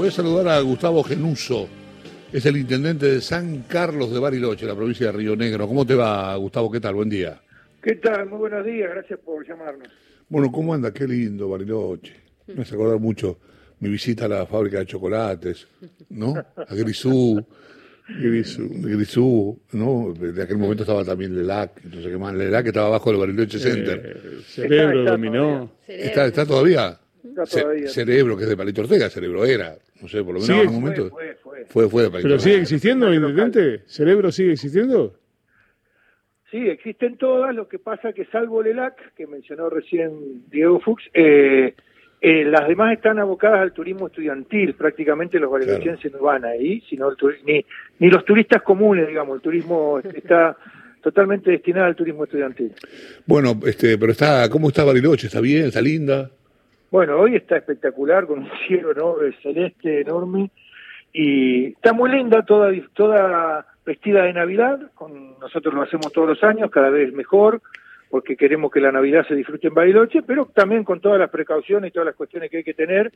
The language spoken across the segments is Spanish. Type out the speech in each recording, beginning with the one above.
Voy a saludar a Gustavo Genuso, es el intendente de San Carlos de Bariloche, la provincia de Río Negro. ¿Cómo te va, Gustavo? ¿Qué tal? Buen día. ¿Qué tal? Muy buenos días, gracias por llamarnos. Bueno, ¿cómo anda? Qué lindo Bariloche. Me hace acordar mucho mi visita a la fábrica de chocolates, ¿no? A Grisú. Grisú, Grisú, ¿no? De aquel momento estaba también Lelac, entonces qué más, Lelac estaba abajo del Bariloche Center. Eh, cerebro dominó. ¿Está, ¿Está todavía? Está todavía. cerebro, que es de Palito Ortega, Cerebro era, no sé, por lo menos Sí, en algún momento. fue, fue. Fue, fue de Palito ¿Pero sigue Ortega. existiendo, intendente? ¿Cerebro sigue existiendo? Sí, existen todas, lo que pasa que salvo Lelac, que mencionó recién Diego Fuchs, eh, eh, las demás están abocadas al turismo estudiantil, prácticamente los barilochenses no van ahí, sino el ni, ni los turistas comunes, digamos, el turismo está totalmente destinado al turismo estudiantil. Bueno, este, pero está, ¿cómo está Bariloche? ¿Está bien? ¿Está linda? Bueno, hoy está espectacular, con un cielo enorme, celeste enorme, y está muy linda, toda, toda vestida de Navidad, con, nosotros lo hacemos todos los años, cada vez mejor, porque queremos que la Navidad se disfrute en Bariloche, pero también con todas las precauciones y todas las cuestiones que hay que tener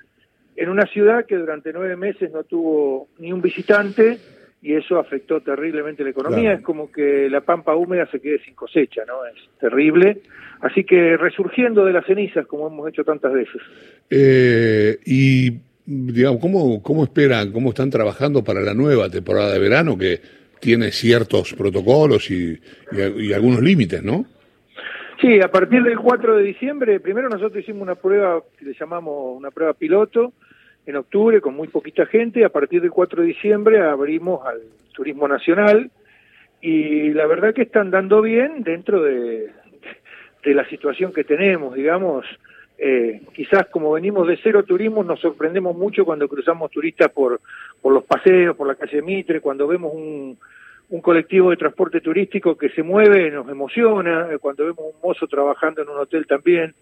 en una ciudad que durante nueve meses no tuvo ni un visitante, y eso afectó terriblemente la economía, Claro. es como que la pampa húmeda se quede sin cosecha, ¿no? Es terrible. Así que resurgiendo de las cenizas, como hemos hecho tantas veces. Eh, y, digamos, ¿cómo, ¿cómo esperan, cómo están trabajando para la nueva temporada de verano que tiene ciertos protocolos y, y- y algunos límites, ¿no? Sí, a partir del 4 de diciembre, primero nosotros hicimos una prueba que le llamamos una prueba piloto en octubre con muy poquita gente, a partir del 4 de diciembre abrimos al turismo nacional y la verdad que están dando bien dentro de, de la situación que tenemos, digamos, eh, quizás como venimos de cero turismo nos sorprendemos mucho cuando cruzamos turistas por, por los paseos, por la calle Mitre, cuando vemos un, un colectivo de transporte turístico que se mueve, nos emociona, eh, cuando vemos un mozo trabajando en un hotel también.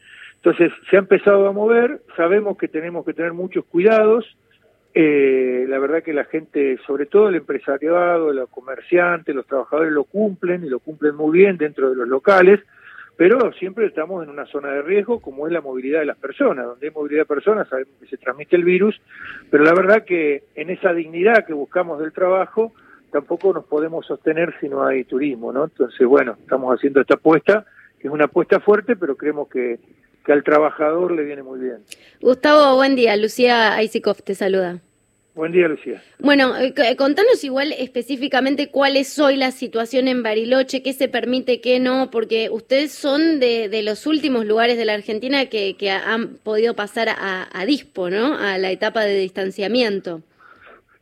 Entonces se ha empezado a mover, sabemos que tenemos que tener muchos cuidados, eh, la verdad que la gente, sobre todo el empresariado, los comerciantes, los trabajadores lo cumplen y lo cumplen muy bien dentro de los locales, pero siempre estamos en una zona de riesgo como es la movilidad de las personas, donde hay movilidad de personas sabemos que se transmite el virus, pero la verdad que en esa dignidad que buscamos del trabajo tampoco nos podemos sostener si no hay turismo, ¿no? Entonces, bueno, estamos haciendo esta apuesta, que es una apuesta fuerte, pero creemos que, que al trabajador le viene muy bien. Gustavo, buen día. Lucía Aisikov te saluda. Buen día, Lucía. Bueno, eh, contanos igual específicamente cuál es hoy la situación en Bariloche, qué se permite, qué no, porque ustedes son de, de los últimos lugares de la Argentina que, que han podido pasar a, a Dispo, ¿no? A la etapa de distanciamiento.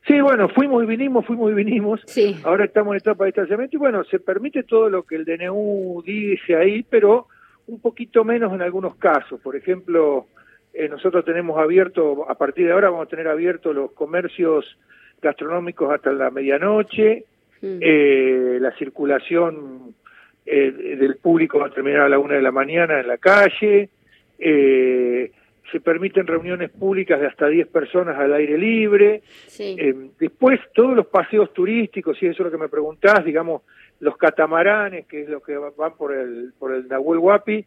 Sí, bueno, fuimos y vinimos, fuimos y vinimos. Sí. Ahora estamos en etapa de distanciamiento y bueno, se permite todo lo que el DNU dice ahí, pero un poquito menos en algunos casos. Por ejemplo, eh, nosotros tenemos abierto, a partir de ahora vamos a tener abiertos los comercios gastronómicos hasta la medianoche, Mm. eh, la circulación eh, del público va a terminar a la una de la mañana en la calle, eh, se permiten reuniones públicas de hasta 10 personas al aire libre, Sí. eh, después, todos los paseos turísticos, y eso es lo que me preguntás, digamos, los catamaranes, que es lo que va- van por el, por el Nahuel Huapi,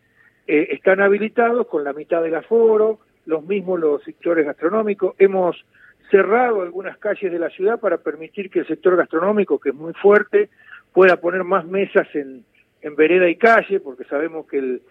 eh, están habilitados con la mitad del aforo, los mismos los sectores gastronómicos. Hemos cerrado algunas calles de la ciudad para permitir que el sector gastronómico, que es muy fuerte, pueda poner más mesas en, en vereda y calle, porque sabemos que el,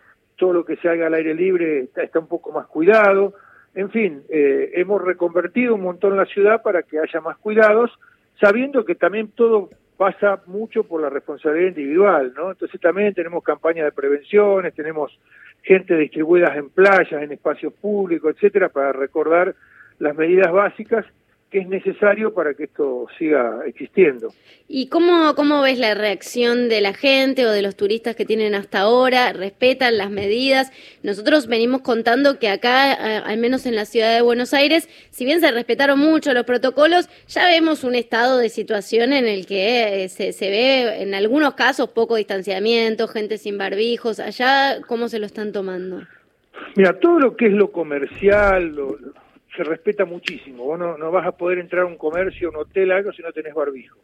todo lo que se haga al aire libre está, un poco más cuidado. En fin, eh, hemos reconvertido un montón la ciudad para que haya más cuidados, sabiendo que también todo pasa mucho por la responsabilidad individual, ¿no? Entonces también tenemos campañas de prevenciones, tenemos gente distribuidas en playas, en espacios públicos, etcétera, para recordar las medidas básicas que es necesario para que esto siga existiendo. ¿Y cómo, cómo ves la reacción de la gente o de los turistas que tienen hasta ahora? ¿Respetan las medidas? Nosotros venimos contando que acá, eh, al menos en la ciudad de Buenos Aires, si bien se respetaron mucho los protocolos, ya vemos un estado de situación en el que eh, se, se ve en algunos casos poco distanciamiento, gente sin barbijos. Allá, ¿cómo se lo están tomando? Mira, todo lo que es lo comercial lo- lo- se respeta muchísimo. Vos no, vas a poder entrar a un comercio, un hotel, algo si no tenés barbijo.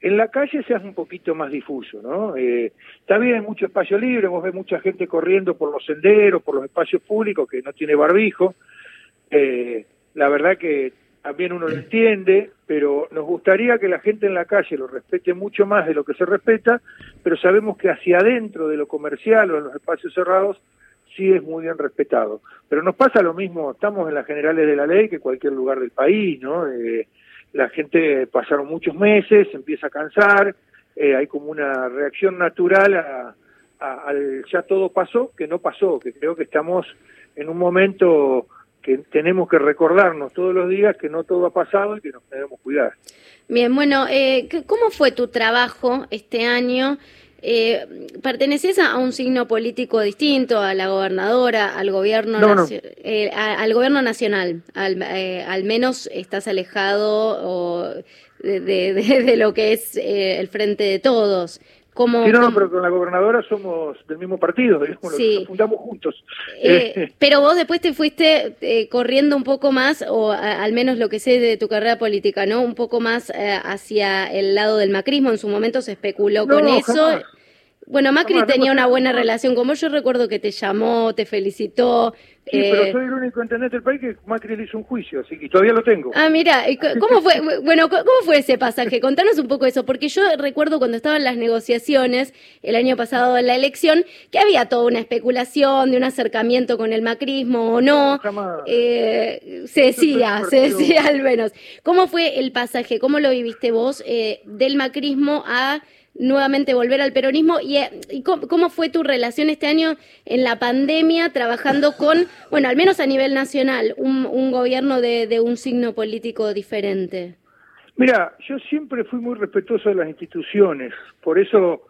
En la calle se hace un poquito más difuso, ¿no? Eh, bien, hay mucho espacio libre, vos ves mucha gente corriendo por los senderos, por los espacios públicos que no tiene barbijo. Eh, la verdad que también uno lo entiende, pero nos gustaría que la gente en la calle lo respete mucho más de lo que se respeta, pero sabemos que hacia adentro de lo comercial o en los espacios cerrados sí es muy bien respetado. Pero nos pasa lo mismo, estamos en las generales de la ley que cualquier lugar del país, ¿no? Eh, la gente pasaron muchos meses, empieza a cansar, eh, hay como una reacción natural a, al ya todo pasó, que no pasó, que creo que estamos en un momento que tenemos que recordarnos todos los días que no todo ha pasado y que nos debemos cuidar. Bien, bueno, eh, ¿cómo fue tu trabajo este año? Eh, ¿Perteneces a un signo político distinto, a la gobernadora, al gobierno, eh, al gobierno nacional? Al, eh, al, menos estás alejado o de, de, de, lo que es eh, el frente de todos. ¿Cómo, sí, no, pero con la gobernadora somos del mismo partido, digamos, sí. nos fundamos juntos. Eh, pero vos después te fuiste eh, corriendo un poco más, o a, al menos lo que sé de tu carrera política, ¿no? Un poco más eh, hacia el lado del macrismo. En su momento se especuló no, con eso. Jamás. Bueno, Macri tenía una buena relación con vos. Yo recuerdo que te llamó, te felicitó. Sí, eh... pero soy el único intendente del país que Macri le hizo un juicio, así que todavía lo tengo. Ah, mira, ¿cómo fue? bueno, ¿cómo fue ese pasaje? Contanos un poco eso, porque yo recuerdo cuando estaban las negociaciones el año pasado en la elección, que había toda una especulación de un acercamiento con el macrismo o no. Eh, se decía, se decía al menos. ¿Cómo fue el pasaje? ¿Cómo lo viviste vos eh, del macrismo a nuevamente volver al peronismo y, y cómo, cómo, fue tu relación este año en la pandemia trabajando con, bueno, al menos a nivel nacional, un, un gobierno de, de, un signo político diferente. Mira, yo siempre fui muy respetuoso de las instituciones, por eso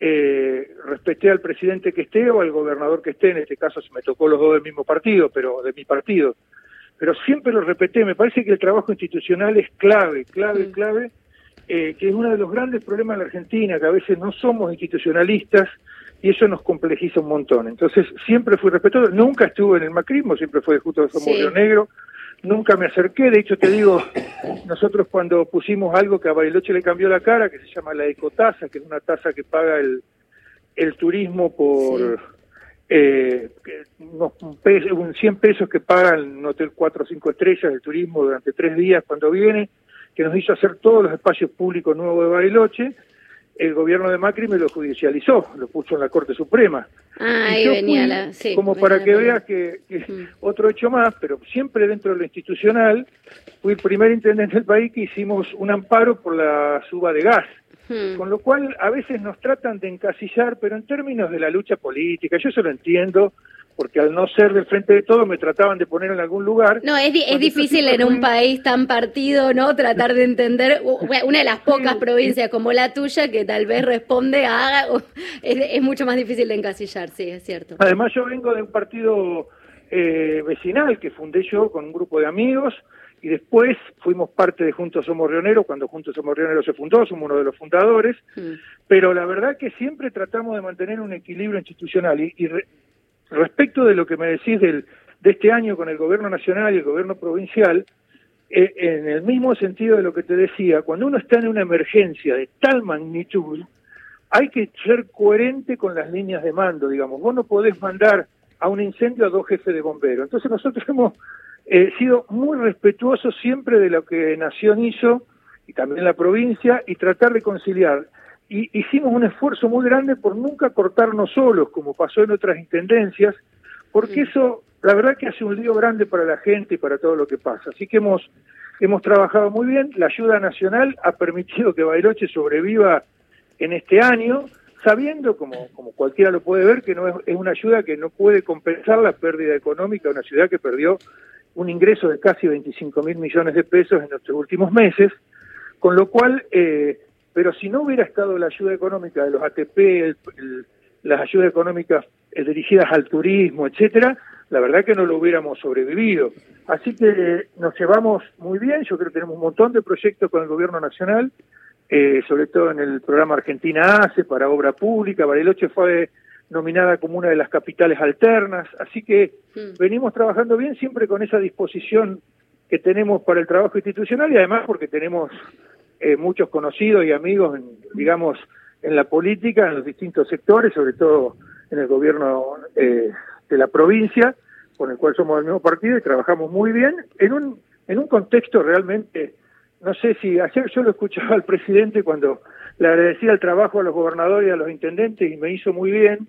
eh, respeté al presidente que esté o al gobernador que esté, en este caso se me tocó los dos del mismo partido, pero de mi partido, pero siempre lo respeté, me parece que el trabajo institucional es clave, clave, mm. clave eh, que es uno de los grandes problemas en la Argentina, que a veces no somos institucionalistas y eso nos complejiza un montón. Entonces, siempre fui respetuoso, nunca estuve en el macrismo, siempre fue justo de Somos sí. Río Negro, nunca me acerqué, de hecho te digo, nosotros cuando pusimos algo que a Bariloche le cambió la cara, que se llama la ecotasa, que es una tasa que paga el, el turismo por... Sí. Eh, unos un 100 pesos que paga un hotel 4 o 5 estrellas del turismo durante tres días cuando viene, que nos hizo hacer todos los espacios públicos nuevos de Bariloche, el gobierno de Macri me lo judicializó, lo puso en la Corte Suprema. Ah, ahí venía la... Sí, como para que veas que, que mm. otro hecho más, pero siempre dentro de lo institucional, fui el primer intendente del país que hicimos un amparo por la suba de gas. Hmm. Con lo cual a veces nos tratan de encasillar, pero en términos de la lucha política, yo eso lo entiendo, porque al no ser del frente de todo me trataban de poner en algún lugar. No, es, es difícil en un país tan partido, ¿no? Tratar de entender una de las pocas provincias como la tuya que tal vez responde a... Es, es, mucho más difícil de encasillar, sí, es cierto. Además yo vengo de un partido eh, vecinal que fundé yo con un grupo de amigos y después fuimos parte de Juntos Somos Rioneros, cuando Juntos Somos Rioneros se fundó, somos uno de los fundadores, mm. pero la verdad que siempre tratamos de mantener un equilibrio institucional y, y re, respecto de lo que me decís del, de este año con el gobierno nacional y el gobierno provincial, eh, en el mismo sentido de lo que te decía, cuando uno está en una emergencia de tal magnitud, hay que ser coherente con las líneas de mando, digamos. Vos no podés mandar a un incendio a dos jefes de bomberos. Entonces nosotros hemos eh, sido muy respetuosos siempre de lo que Nación hizo y también la provincia y tratar de conciliar y hicimos un esfuerzo muy grande por nunca cortarnos solos, como pasó en otras intendencias, porque eso, la verdad que hace un lío grande para la gente y para todo lo que pasa. Así que hemos, hemos trabajado muy bien, la ayuda nacional ha permitido que Bailoche sobreviva en este año, sabiendo, como, como cualquiera lo puede ver, que no es, es una ayuda que no puede compensar la pérdida económica de una ciudad que perdió un ingreso de casi 25 mil millones de pesos en nuestros últimos meses, con lo cual eh, pero si no hubiera estado la ayuda económica de los ATP, el, el, las ayudas económicas eh, dirigidas al turismo, etcétera, la verdad que no lo hubiéramos sobrevivido. Así que eh, nos llevamos muy bien, yo creo que tenemos un montón de proyectos con el gobierno nacional, eh, sobre todo en el programa Argentina ACE para obra pública, Bariloche fue nominada como una de las capitales alternas, así que mm. venimos trabajando bien siempre con esa disposición que tenemos para el trabajo institucional y además porque tenemos eh, muchos conocidos y amigos, en, digamos, en la política, en los distintos sectores, sobre todo en el gobierno eh, de la provincia, con el cual somos del mismo partido y trabajamos muy bien, en un en un contexto realmente, no sé si ayer yo lo escuchaba al presidente cuando le agradecía el trabajo a los gobernadores y a los intendentes y me hizo muy bien,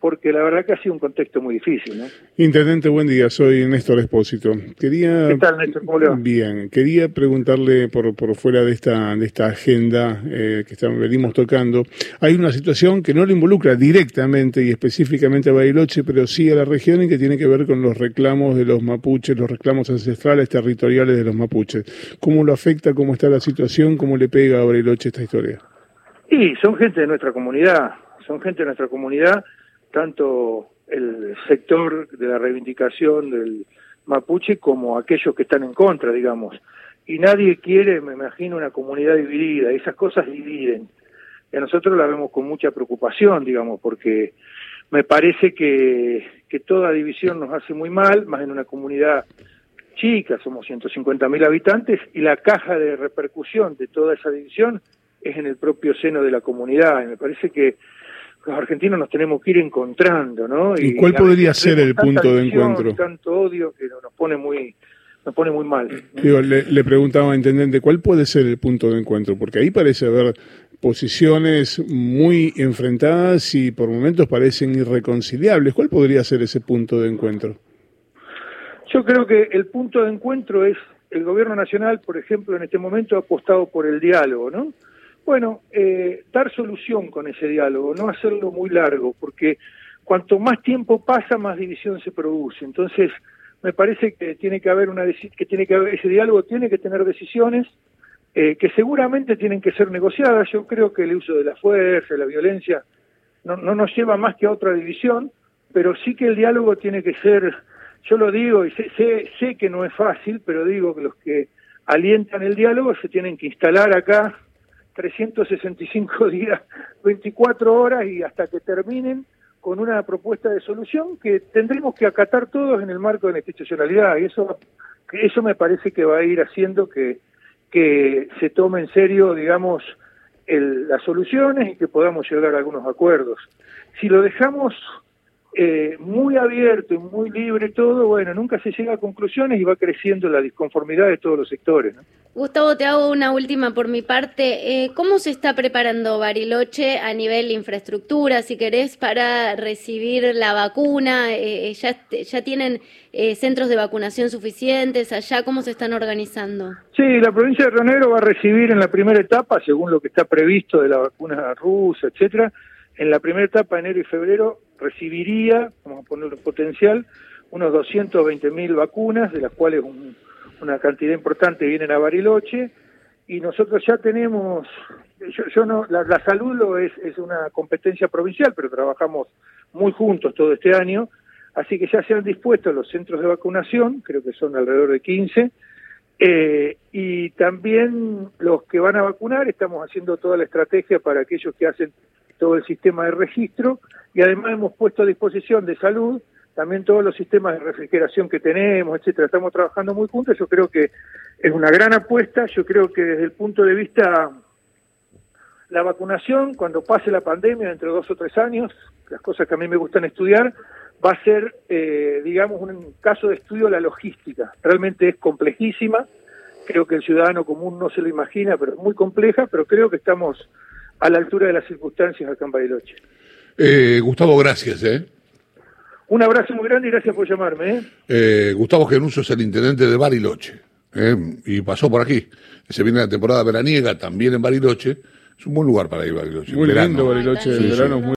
porque la verdad que ha sido un contexto muy difícil. ¿no? Intendente, buen día, soy Néstor Espósito. Quería, ¿Qué tal, Néstor? ¿Cómo le va? Bien, quería preguntarle por, por fuera de esta, de esta agenda eh, que estamos, venimos tocando, hay una situación que no le involucra directamente y específicamente a Bariloche, pero sí a la región y que tiene que ver con los reclamos de los mapuches, los reclamos ancestrales territoriales de los mapuches. ¿Cómo lo afecta? ¿Cómo está la situación? ¿Cómo le pega a Bariloche esta historia? Y son gente de nuestra comunidad, son gente de nuestra comunidad tanto el sector de la reivindicación del mapuche como aquellos que están en contra, digamos. Y nadie quiere, me imagino, una comunidad dividida, esas cosas dividen. Y a nosotros la vemos con mucha preocupación, digamos, porque me parece que, que toda división nos hace muy mal, más en una comunidad chica, somos 150.000 habitantes, y la caja de repercusión de toda esa división es en el propio seno de la comunidad. Y me parece que los argentinos nos tenemos que ir encontrando, ¿no? ¿Y, cuál podría ser el punto de encuentro? Tanto odio que nos pone muy nos pone muy mal. Digo, le, le preguntaba, intendente, ¿cuál puede ser el punto de encuentro? Porque ahí parece haber posiciones muy enfrentadas y por momentos parecen irreconciliables. ¿Cuál podría ser ese punto de encuentro? Yo creo que el punto de encuentro es el gobierno nacional, por ejemplo, en este momento ha apostado por el diálogo, ¿no? Bueno, eh, dar solución con ese diálogo, no hacerlo muy largo, porque cuanto más tiempo pasa, más división se produce. Entonces, me parece que tiene que haber una que tiene que haber ese diálogo tiene que tener decisiones eh, que seguramente tienen que ser negociadas. Yo creo que el uso de la fuerza, la violencia, no, no nos lleva más que a otra división, pero sí que el diálogo tiene que ser, yo lo digo y sé, sé, sé que no es fácil, pero digo que los que alientan el diálogo se tienen que instalar acá 365 días, 24 horas y hasta que terminen con una propuesta de solución que tendremos que acatar todos en el marco de la institucionalidad y eso eso me parece que va a ir haciendo que que se tome en serio, digamos, el, las soluciones y que podamos llegar a algunos acuerdos. Si lo dejamos eh, muy abierto y muy libre todo, bueno, nunca se llega a conclusiones y va creciendo la disconformidad de todos los sectores. ¿no? Gustavo, te hago una última por mi parte. Eh, ¿Cómo se está preparando Bariloche a nivel infraestructura, si querés, para recibir la vacuna? Eh, ya, ¿Ya tienen eh, centros de vacunación suficientes allá? ¿Cómo se están organizando? Sí, la provincia de Río Negro va a recibir en la primera etapa, según lo que está previsto de la vacuna rusa, etcétera, en la primera etapa, enero y febrero, recibiría, vamos a ponerlo potencial, unos 220 mil vacunas, de las cuales un, una cantidad importante vienen a Bariloche, y nosotros ya tenemos, yo, yo no, la, la salud lo es, es una competencia provincial, pero trabajamos muy juntos todo este año, así que ya se han dispuesto los centros de vacunación, creo que son alrededor de 15, eh, y también los que van a vacunar, estamos haciendo toda la estrategia para aquellos que hacen todo el sistema de registro y además hemos puesto a disposición de salud también todos los sistemas de refrigeración que tenemos, etcétera. Estamos trabajando muy juntos, yo creo que es una gran apuesta, yo creo que desde el punto de vista la vacunación, cuando pase la pandemia, dentro de dos o tres años, las cosas que a mí me gustan estudiar, va a ser, eh, digamos, un caso de estudio la logística. Realmente es complejísima, creo que el ciudadano común no se lo imagina, pero es muy compleja, pero creo que estamos a la altura de las circunstancias acá en Bariloche. Eh, Gustavo, gracias. ¿eh? Un abrazo muy grande y gracias por llamarme. ¿eh? Eh, Gustavo Genuso es el intendente de Bariloche ¿eh? y pasó por aquí. Se viene la temporada veraniega también en Bariloche. Es un buen lugar para ir a Bariloche. Muy verano. lindo Bariloche, el Sí, sí. verano es muy